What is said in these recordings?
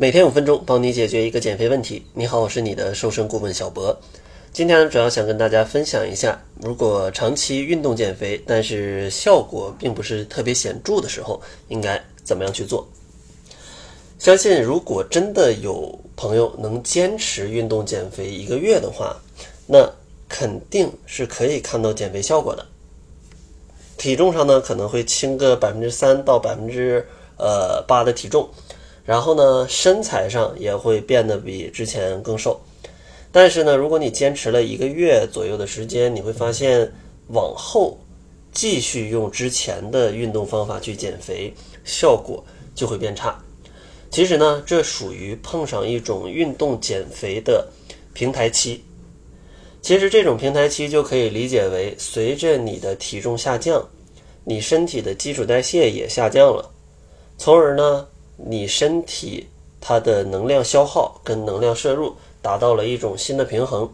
每天五分钟，帮你解决一个减肥问题。你好，我是你的瘦身顾问小博。今天，主要想跟大家分享一下，如果长期运动减肥，但是效果并不是特别显著的时候，应该怎么样去做？相信如果真的有朋友能坚持运动减肥一个月的话，那肯定是可以看到减肥效果的。体重上呢，可能会轻个百分之三到百分之呃八的体重。然后呢，身材上也会变得比之前更瘦。但是呢，如果你坚持了一个月左右的时间，你会发现往后继续用之前的运动方法去减肥，效果就会变差。其实呢，这属于碰上一种运动减肥的平台期。其实这种平台期就可以理解为，随着你的体重下降，你身体的基础代谢也下降了，从而呢。你身体它的能量消耗跟能量摄入达到了一种新的平衡，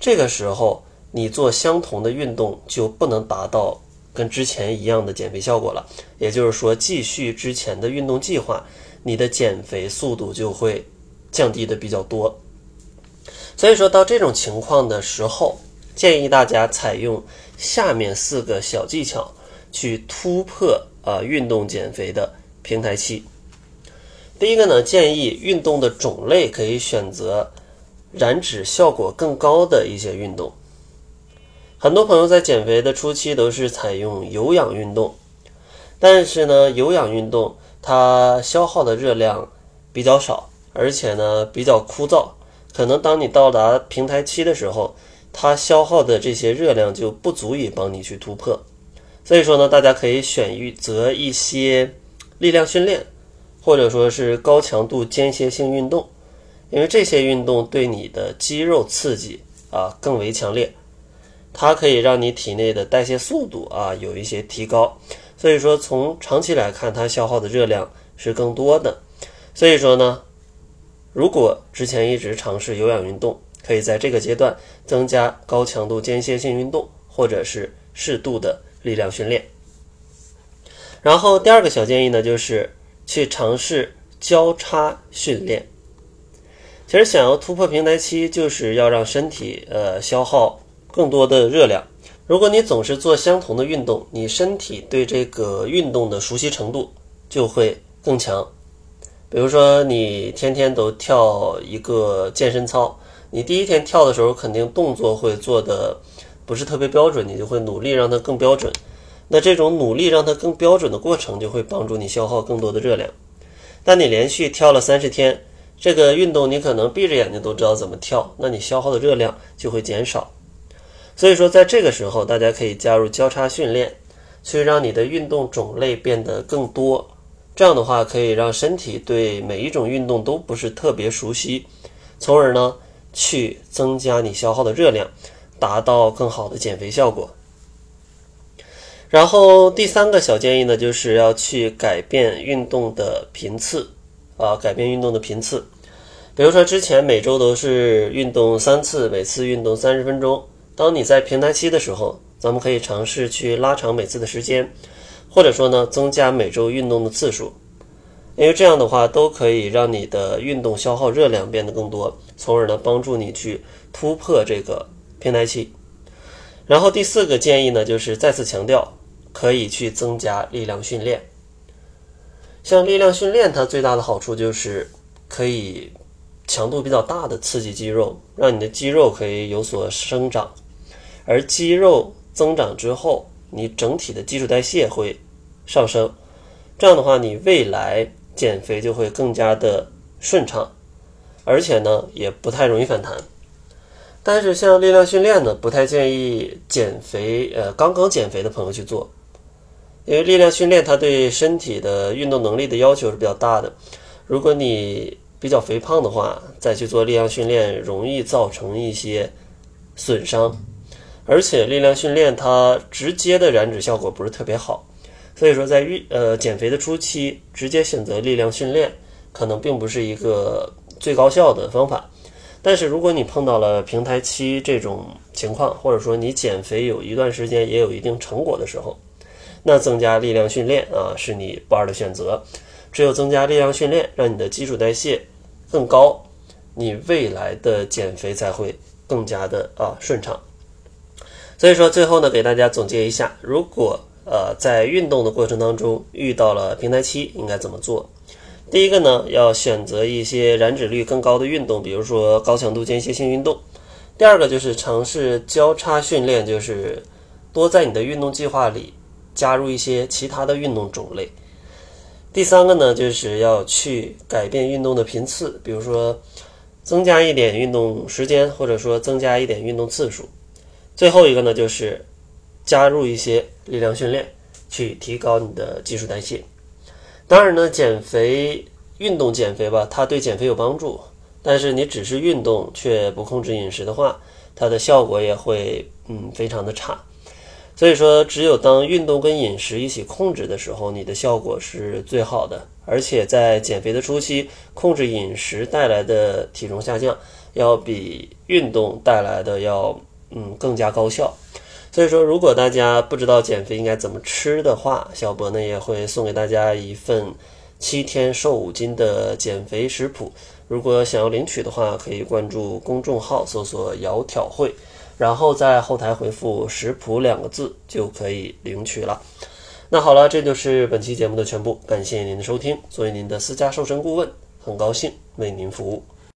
这个时候你做相同的运动就不能达到跟之前一样的减肥效果了。也就是说，继续之前的运动计划，你的减肥速度就会降低的比较多。所以说到这种情况的时候，建议大家采用下面四个小技巧去突破啊运动减肥的平台期。第一个呢，建议运动的种类可以选择燃脂效果更高的一些运动。很多朋友在减肥的初期都是采用有氧运动，但是呢，有氧运动它消耗的热量比较少，而且呢比较枯燥，可能当你到达平台期的时候，它消耗的这些热量就不足以帮你去突破。所以说呢，大家可以选择一些力量训练。或者说是高强度间歇性运动，因为这些运动对你的肌肉刺激啊更为强烈，它可以让你体内的代谢速度啊有一些提高，所以说从长期来看，它消耗的热量是更多的。所以说呢，如果之前一直尝试有氧运动，可以在这个阶段增加高强度间歇性运动，或者是适度的力量训练。然后第二个小建议呢，就是。去尝试交叉训练。其实想要突破平台期，就是要让身体呃消耗更多的热量。如果你总是做相同的运动，你身体对这个运动的熟悉程度就会更强。比如说你天天都跳一个健身操，你第一天跳的时候肯定动作会做的不是特别标准，你就会努力让它更标准。那这种努力让它更标准的过程，就会帮助你消耗更多的热量。但你连续跳了三十天，这个运动你可能闭着眼睛都知道怎么跳，那你消耗的热量就会减少。所以说，在这个时候，大家可以加入交叉训练，去让你的运动种类变得更多。这样的话，可以让身体对每一种运动都不是特别熟悉，从而呢，去增加你消耗的热量，达到更好的减肥效果。然后第三个小建议呢，就是要去改变运动的频次，啊，改变运动的频次。比如说之前每周都是运动三次，每次运动三十分钟。当你在平台期的时候，咱们可以尝试去拉长每次的时间，或者说呢，增加每周运动的次数。因为这样的话，都可以让你的运动消耗热量变得更多，从而呢，帮助你去突破这个平台期。然后第四个建议呢，就是再次强调。可以去增加力量训练，像力量训练，它最大的好处就是可以强度比较大的刺激肌肉，让你的肌肉可以有所生长，而肌肉增长之后，你整体的基础代谢会上升，这样的话，你未来减肥就会更加的顺畅，而且呢，也不太容易反弹。但是像力量训练呢，不太建议减肥，呃，刚刚减肥的朋友去做。因为力量训练，它对身体的运动能力的要求是比较大的。如果你比较肥胖的话，再去做力量训练，容易造成一些损伤。而且力量训练它直接的燃脂效果不是特别好，所以说在运呃减肥的初期，直接选择力量训练可能并不是一个最高效的方法。但是如果你碰到了平台期这种情况，或者说你减肥有一段时间也有一定成果的时候，那增加力量训练啊，是你不二的选择。只有增加力量训练，让你的基础代谢更高，你未来的减肥才会更加的啊顺畅。所以说，最后呢，给大家总结一下，如果呃在运动的过程当中遇到了平台期，应该怎么做？第一个呢，要选择一些燃脂率更高的运动，比如说高强度间歇性运动。第二个就是尝试交叉训练，就是多在你的运动计划里加入一些其他的运动种类。第三个呢，就是要去改变运动的频次，比如说增加一点运动时间，或者说增加一点运动次数。最后一个呢，就是加入一些力量训练，去提高你的基础代谢。当然呢，减肥运动减肥吧，它对减肥有帮助，但是你只是运动却不控制饮食的话，它的效果也会嗯非常的差。所以说，只有当运动跟饮食一起控制的时候，你的效果是最好的。而且在减肥的初期，控制饮食带来的体重下降，要比运动带来的要。嗯，更加高效。所以说，如果大家不知道减肥应该怎么吃的话，小博呢也会送给大家一份七天瘦五斤的减肥食谱。如果想要领取的话，可以关注公众号搜索“窈窕会”，然后在后台回复“食谱”两个字就可以领取了。那好了，这就是本期节目的全部，感谢您的收听。作为您的私家瘦身顾问，很高兴为您服务。